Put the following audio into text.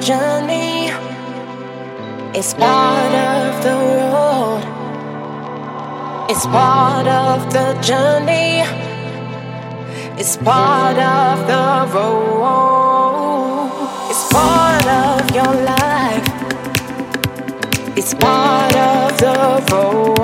journey It's part of the road. It's part of the journey. It's part of the road. It's part of your life. It's part of the road.